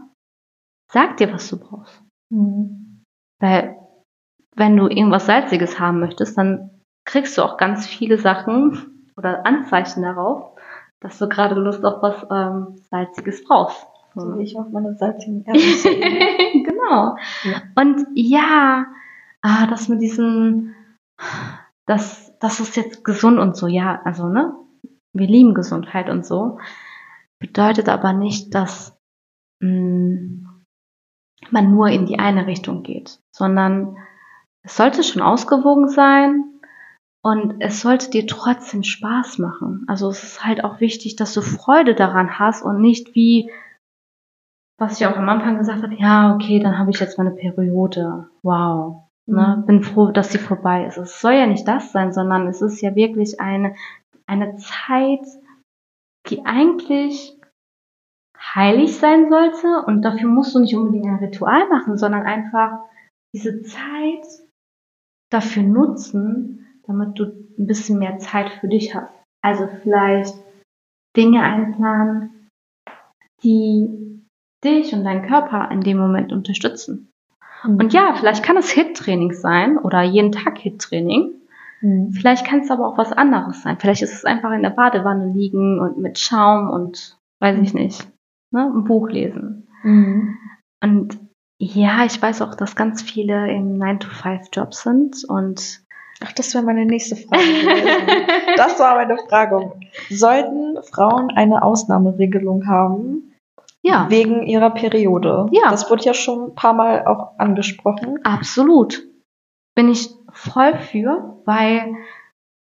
sagt dir, was du brauchst. Mhm. Weil wenn du irgendwas Salziges haben möchtest, dann kriegst du auch ganz viele Sachen oder Anzeichen darauf, dass du gerade Lust auf was ähm, Salziges brauchst. So wie ich auf meine salzigen Erdnüsse. genau. Ja. Und ja, ah, das mit diesen, das, das ist jetzt gesund und so, ja, also, ne? Wir lieben Gesundheit und so. Bedeutet aber nicht, dass mh, man nur in die eine Richtung geht, sondern es sollte schon ausgewogen sein und es sollte dir trotzdem Spaß machen. Also es ist halt auch wichtig, dass du Freude daran hast und nicht wie, was ich auch am Anfang gesagt habe, ja, okay, dann habe ich jetzt meine Periode. Wow. Ne? Mhm. Bin froh, dass sie vorbei ist. Es soll ja nicht das sein, sondern es ist ja wirklich eine, eine Zeit, die eigentlich heilig sein sollte und dafür musst du nicht unbedingt ein Ritual machen, sondern einfach diese Zeit dafür nutzen, damit du ein bisschen mehr Zeit für dich hast. Also vielleicht Dinge einplanen, die dich und deinen Körper in dem Moment unterstützen. Und ja, vielleicht kann es Hit-Training sein oder jeden Tag Hit-Training. Mhm. Vielleicht kann es aber auch was anderes sein. Vielleicht ist es einfach in der Badewanne liegen und mit Schaum und weiß ich nicht, ne, ein Buch lesen. Mhm. Und ja, ich weiß auch, dass ganz viele im 9-to-5-Job sind und Ach, das wäre meine nächste Frage. Das war meine Frage. Sollten Frauen eine Ausnahmeregelung haben ja, wegen ihrer Periode? Ja. Das wurde ja schon ein paar Mal auch angesprochen. absolut. Bin ich voll für, weil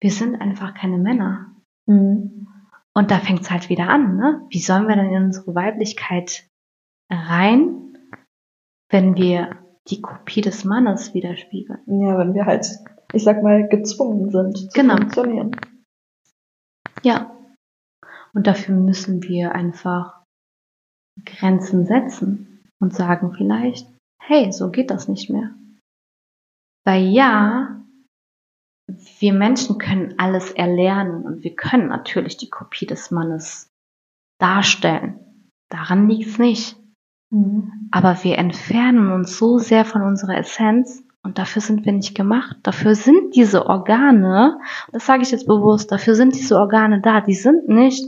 wir sind einfach keine Männer. Mhm. Und da fängt es halt wieder an, ne? Wie sollen wir denn in unsere Weiblichkeit rein, wenn wir die Kopie des Mannes widerspiegeln? Ja, wenn wir halt, ich sag mal, gezwungen sind zu Genau. funktionieren. Ja. Und dafür müssen wir einfach Grenzen setzen und sagen vielleicht, hey, so geht das nicht mehr. Weil ja, wir Menschen können alles erlernen und wir können natürlich die Kopie des Mannes darstellen. Daran liegt es nicht. Mhm. Aber wir entfernen uns so sehr von unserer Essenz und dafür sind wir nicht gemacht. Dafür sind diese Organe, das sage ich jetzt bewusst, dafür sind diese Organe da. Die sind nicht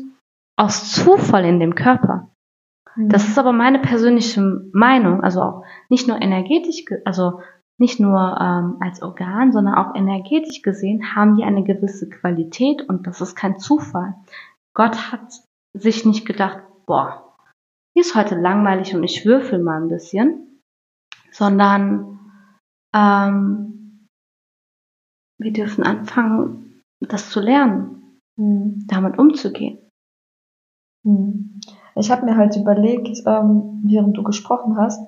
aus Zufall in dem Körper. Das ist aber meine persönliche Meinung, also auch nicht nur energetisch, ge- also nicht nur ähm, als Organ, sondern auch energetisch gesehen haben die eine gewisse Qualität und das ist kein Zufall. Gott hat sich nicht gedacht, boah, hier ist heute langweilig und ich würfel mal ein bisschen, sondern ähm, wir dürfen anfangen, das zu lernen. Mhm. damit umzugehen. Mhm. Ich habe mir halt überlegt, ähm, während du gesprochen hast,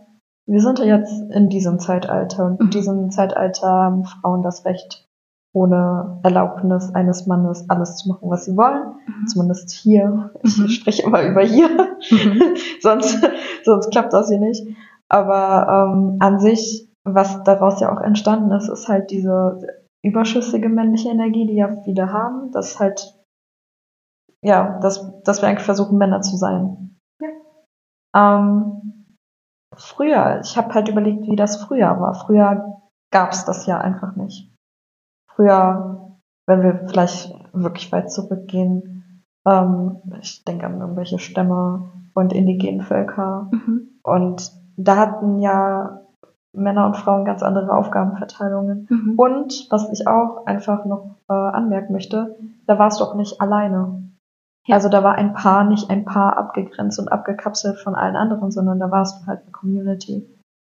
wir sind ja jetzt in diesem Zeitalter und in Mhm. diesem Zeitalter haben Frauen das Recht, ohne Erlaubnis eines Mannes alles zu machen, was sie wollen. Mhm. Zumindest hier. Ich Mhm. spreche immer über hier. Mhm. sonst, sonst klappt das hier nicht. Aber ähm, an sich, was daraus ja auch entstanden ist, ist halt diese überschüssige männliche Energie, die ja viele haben, dass halt, ja, dass, dass wir eigentlich versuchen, Männer zu sein. Ähm, früher, ich habe halt überlegt, wie das früher war. Früher gab's das ja einfach nicht. Früher, wenn wir vielleicht wirklich weit zurückgehen, ähm, ich denke an irgendwelche Stämme und indigenen Völker. Mhm. Und da hatten ja Männer und Frauen ganz andere Aufgabenverteilungen. Mhm. Und was ich auch einfach noch äh, anmerken möchte, da warst du auch nicht alleine. Ja. Also da war ein Paar nicht ein Paar abgegrenzt und abgekapselt von allen anderen, sondern da warst du halt eine Community.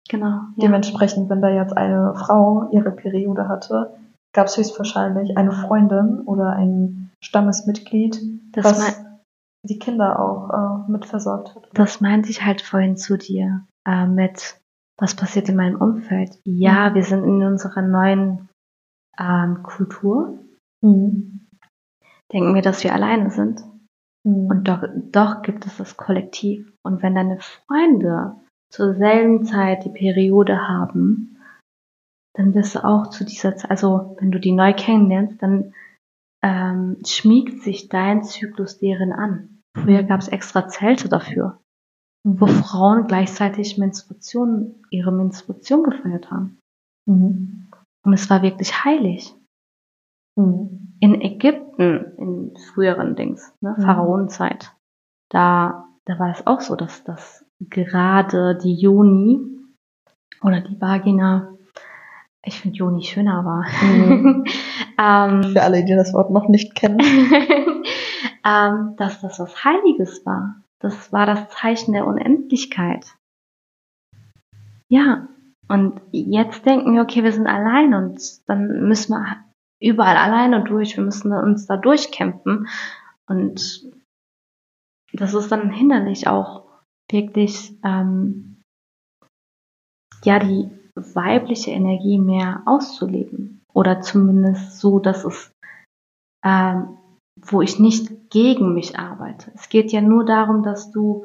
Genau. Ja. Dementsprechend, wenn da jetzt eine Frau ihre Periode hatte, gab es höchstwahrscheinlich eine Freundin oder ein Stammesmitglied, Das, was die Kinder auch äh, mitversorgt hat. das meinte ich halt vorhin zu dir äh, mit, was passiert in meinem Umfeld. Ja, Mhm. wir sind in unserer neuen ähm, Kultur, Mhm. denken wir, dass wir alleine sind. Mhm. Und doch, doch gibt es das Kollektiv. Und wenn deine Freunde zur selben Zeit die Periode haben, dann wirst du auch zu dieser Zeit, also wenn du die neu kennenlernst, dann ähm, schmiegt sich dein Zyklus deren an. Früher gab es extra Zelte dafür, wo Frauen gleichzeitig Menstruation, ihre Menstruation gefeiert haben. Mhm. Und es war wirklich heilig. Mhm. in Ägypten, in früheren Dings, ne, Mhm. Pharaonenzeit, da, da war es auch so, dass das gerade die Joni oder die Vagina, ich finde Joni schöner war, Mhm. ähm, Für alle, die das Wort noch nicht kennen. ähm, dass das was Heiliges war. Das war das Zeichen der Unendlichkeit. Ja, und jetzt denken wir, okay, wir sind allein und dann müssen wir überall alleine durch, wir müssen uns da durchkämpfen. Und das ist dann hinderlich auch wirklich, ähm, ja, die weibliche Energie mehr auszuleben. Oder zumindest so, dass es, ähm, wo ich nicht gegen mich arbeite. Es geht ja nur darum, dass du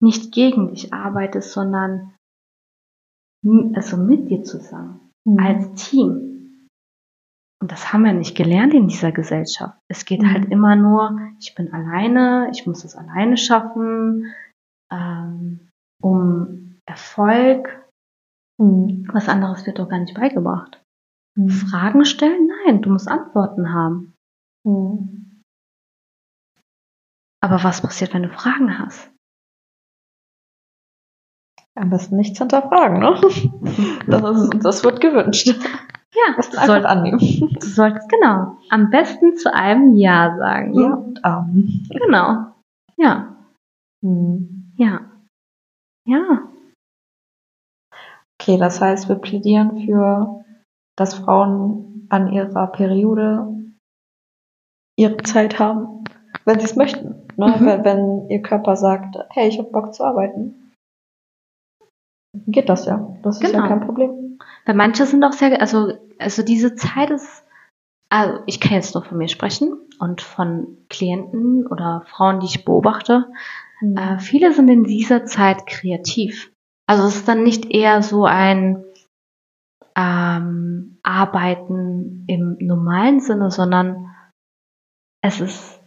nicht gegen dich arbeitest, sondern also mit dir zusammen Mhm. als Team. Und das haben wir nicht gelernt in dieser Gesellschaft. Es geht Mhm. halt immer nur, ich bin alleine, ich muss es alleine schaffen, ähm, um Erfolg. Mhm. Was anderes wird doch gar nicht beigebracht. Mhm. Fragen stellen? Nein, du musst Antworten haben. Aber was passiert, wenn du Fragen hast? Am besten nichts hinterfragen, ne? Das, ist, das wird gewünscht. Ja, Das du, einfach soll, annehmen. du solltest genau am besten zu einem Ja sagen. Ja und Amen. Genau. Ja, Mhm. ja, ja. Okay, das heißt, wir plädieren für, dass Frauen an ihrer Periode ihre Zeit haben, wenn sie es möchten. Ne? Mhm. Wenn, wenn ihr Körper sagt, hey, ich habe Bock zu arbeiten, geht das ja. Das ist ja Genau. kein Problem. Weil manche sind auch sehr, also, also diese Zeit ist, also ich kann jetzt nur von mir sprechen und von Klienten oder Frauen, die ich beobachte. Äh, viele sind in dieser Zeit kreativ. Also es ist dann nicht eher so ein ähm, Arbeiten im normalen Sinne, sondern es ist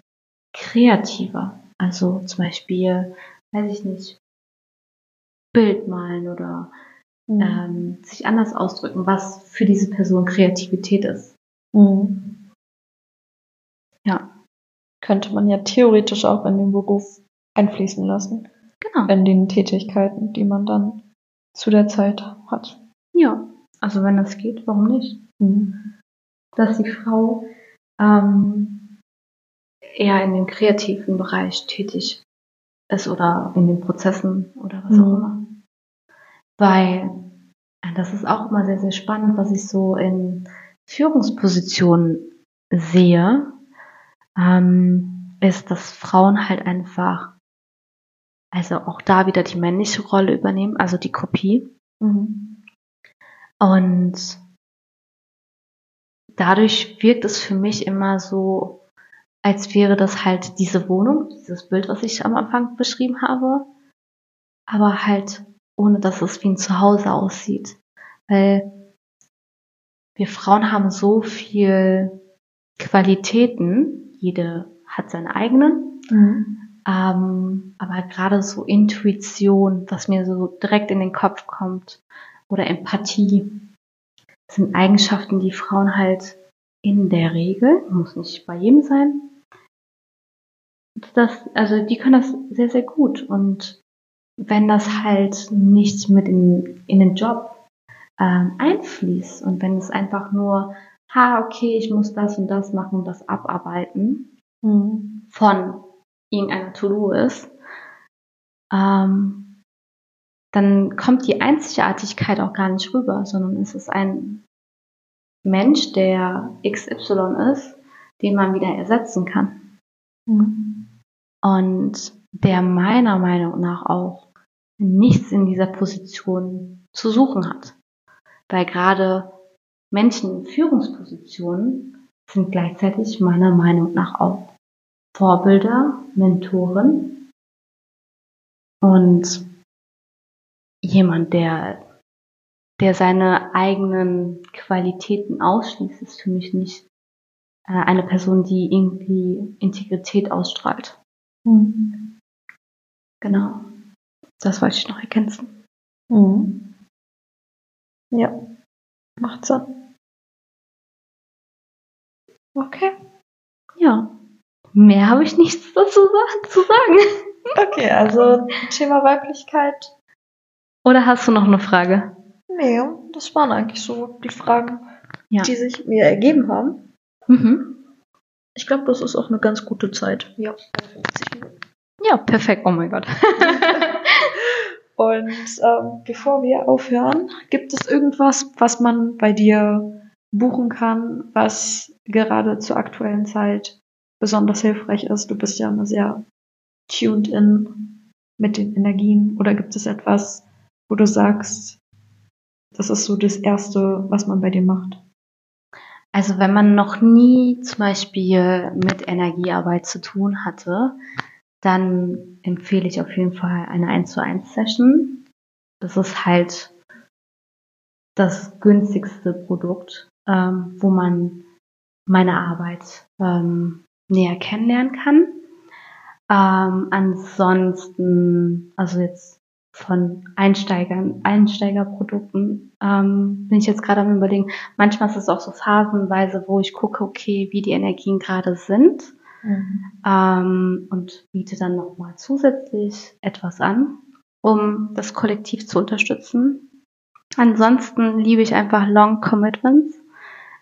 kreativer. Also zum Beispiel, weiß ich nicht, Bild malen oder Mhm. ähm, sich anders ausdrücken, was für diese Person Kreativität ist. Mhm. Ja. Könnte man ja theoretisch auch in den Beruf einfließen lassen. Genau. In den Tätigkeiten, die man dann zu der Zeit hat. Ja. Also wenn das geht, warum nicht? Mhm. Dass die Frau ähm, eher in dem kreativen Bereich tätig ist oder in den Prozessen oder was auch Mhm. immer. Weil das ist auch immer sehr, sehr spannend, was ich so in Führungspositionen sehe. ähm, ist, dass Frauen halt einfach, also auch da wieder die männliche Rolle übernehmen, also die Kopie. Mhm. Und dadurch wirkt es für mich immer so, als wäre das halt diese Wohnung, dieses Bild, was ich am Anfang beschrieben habe, aber halt ohne dass es wie ein Zuhause aussieht. Weil wir Frauen haben so viel Qualitäten, jede hat seine eigenen, Mhm. ähm, aber gerade so Intuition, was mir so direkt in den Kopf kommt, oder Empathie, sind Eigenschaften, die Frauen halt in der Regel, muss nicht bei jedem sein, das, also die können das sehr, sehr gut. Und wenn das halt nicht mit in, in den Job ähm, einfließt und wenn es einfach nur, ha, okay, ich muss das und das machen und das abarbeiten Mhm. von irgendeiner To-Do ist, ähm, dann kommt die Einzigartigkeit auch gar nicht rüber, sondern es ist ein Mensch, der XY ist, den man wieder ersetzen kann. Mhm. Und der meiner Meinung nach auch nichts in dieser Position zu suchen hat. Weil gerade Menschen in Führungspositionen sind gleichzeitig meiner Meinung nach auch Vorbilder, Mentoren und jemand, der, der seine eigenen Qualitäten ausschließt, ist für mich nicht äh, eine Person, die irgendwie Integrität ausstrahlt. Mhm. Genau. Das wollte ich noch ergänzen. Mhm. Ja, macht Sinn. Okay. Ja. Mehr habe ich nichts dazu zu sagen. Okay, also Thema Weiblichkeit. Oder hast du noch eine Frage? Nee, das waren eigentlich so die Fragen, Ja. die sich mir ergeben haben. Mhm. Ich glaube, das ist auch eine ganz gute Zeit. Ja, 50 Minuten. Ja, perfekt. Oh mein Gott. Und ähm, bevor wir aufhören, gibt es irgendwas, was man bei dir buchen kann, was gerade zur aktuellen Zeit besonders hilfreich ist? Du bist ja immer sehr tuned in mit den Energien. Oder gibt es etwas, wo du sagst, das ist so das Erste, was man bei dir macht? Also wenn man noch nie zum Beispiel mit Energiearbeit zu tun hatte, dann empfehle ich auf jeden Fall eine 1 zu 1 Session. Das ist halt das günstigste Produkt, ähm, wo man meine Arbeit ähm, näher kennenlernen kann. Ähm, ansonsten, also jetzt von Einsteigern, Einsteigerprodukten, ähm, bin ich jetzt gerade am überlegen. Manchmal ist es auch so phasenweise, wo ich gucke, okay, wie die Energien gerade sind ähm, und biete dann nochmal zusätzlich etwas an, um das Kollektiv zu unterstützen. Ansonsten liebe ich einfach Long Commitments.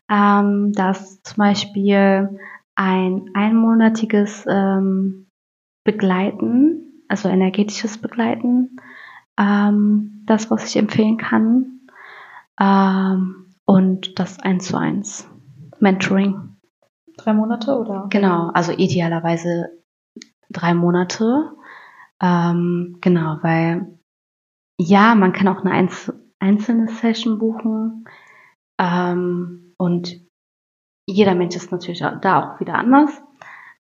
Ähm, das zum Beispiel ein einmonatiges ähm, Begleiten, also energetisches Begleiten, ähm, das, was ich empfehlen kann. Ähm, und das 1 zu 1 Mentoring. Drei Monate oder? Genau, also idealerweise drei Monate. Ähm, genau, weil ja, man kann auch eine einz einzelne Session buchen. Ähm, und jeder Mensch ist natürlich da auch wieder anders.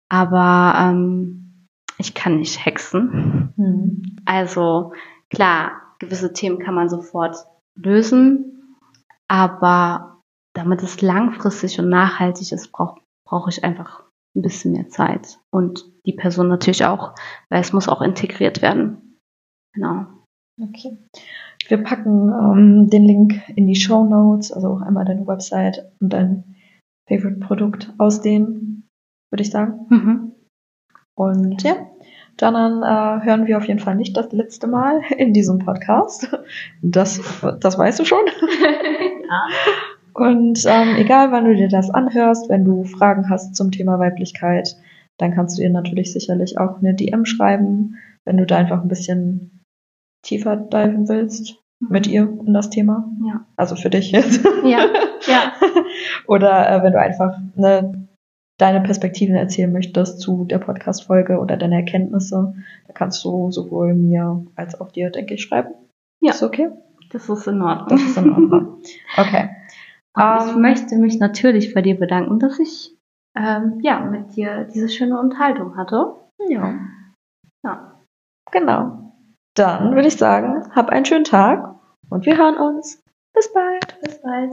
Aber ähm, ich kann nicht hexen. Mhm. Also klar, gewisse Themen kann man sofort lösen, aber damit es langfristig und nachhaltig ist, brauche brauche ich einfach ein bisschen mehr Zeit. Und die Person natürlich auch, weil es muss auch integriert werden. Genau. Okay. Wir packen ähm, den Link in die Show Notes, also auch einmal deine Website und dein Favorite-Produkt aus denen, würde ich sagen. Mhm. Und ja, dann äh, hören wir auf jeden Fall nicht das letzte Mal in diesem Podcast. Das, das weißt du schon. ja. Und ähm, egal, wann du dir das anhörst, wenn du Fragen hast zum Thema Weiblichkeit, dann kannst du ihr natürlich sicherlich auch eine DM schreiben, wenn du da einfach ein bisschen tiefer diven willst mit ihr in das Thema. Ja. Also für dich jetzt. Ja, ja. Oder äh, wenn du einfach ne, deine Perspektiven erzählen möchtest zu der Podcast-Folge oder deine Erkenntnisse, da kannst du sowohl mir als auch dir, denke ich, schreiben. Ja. Ist okay? Das ist in Ordnung. Das ist in Ordnung. Okay. Und ich Ähm, möchte mich natürlich bei dir bedanken, dass ich ähm, ja mit dir diese schöne Unterhaltung hatte. Ja. Ja. Genau. Dann würde ich sagen, hab einen schönen Tag und wir hören uns. Bis bald. Bis bald.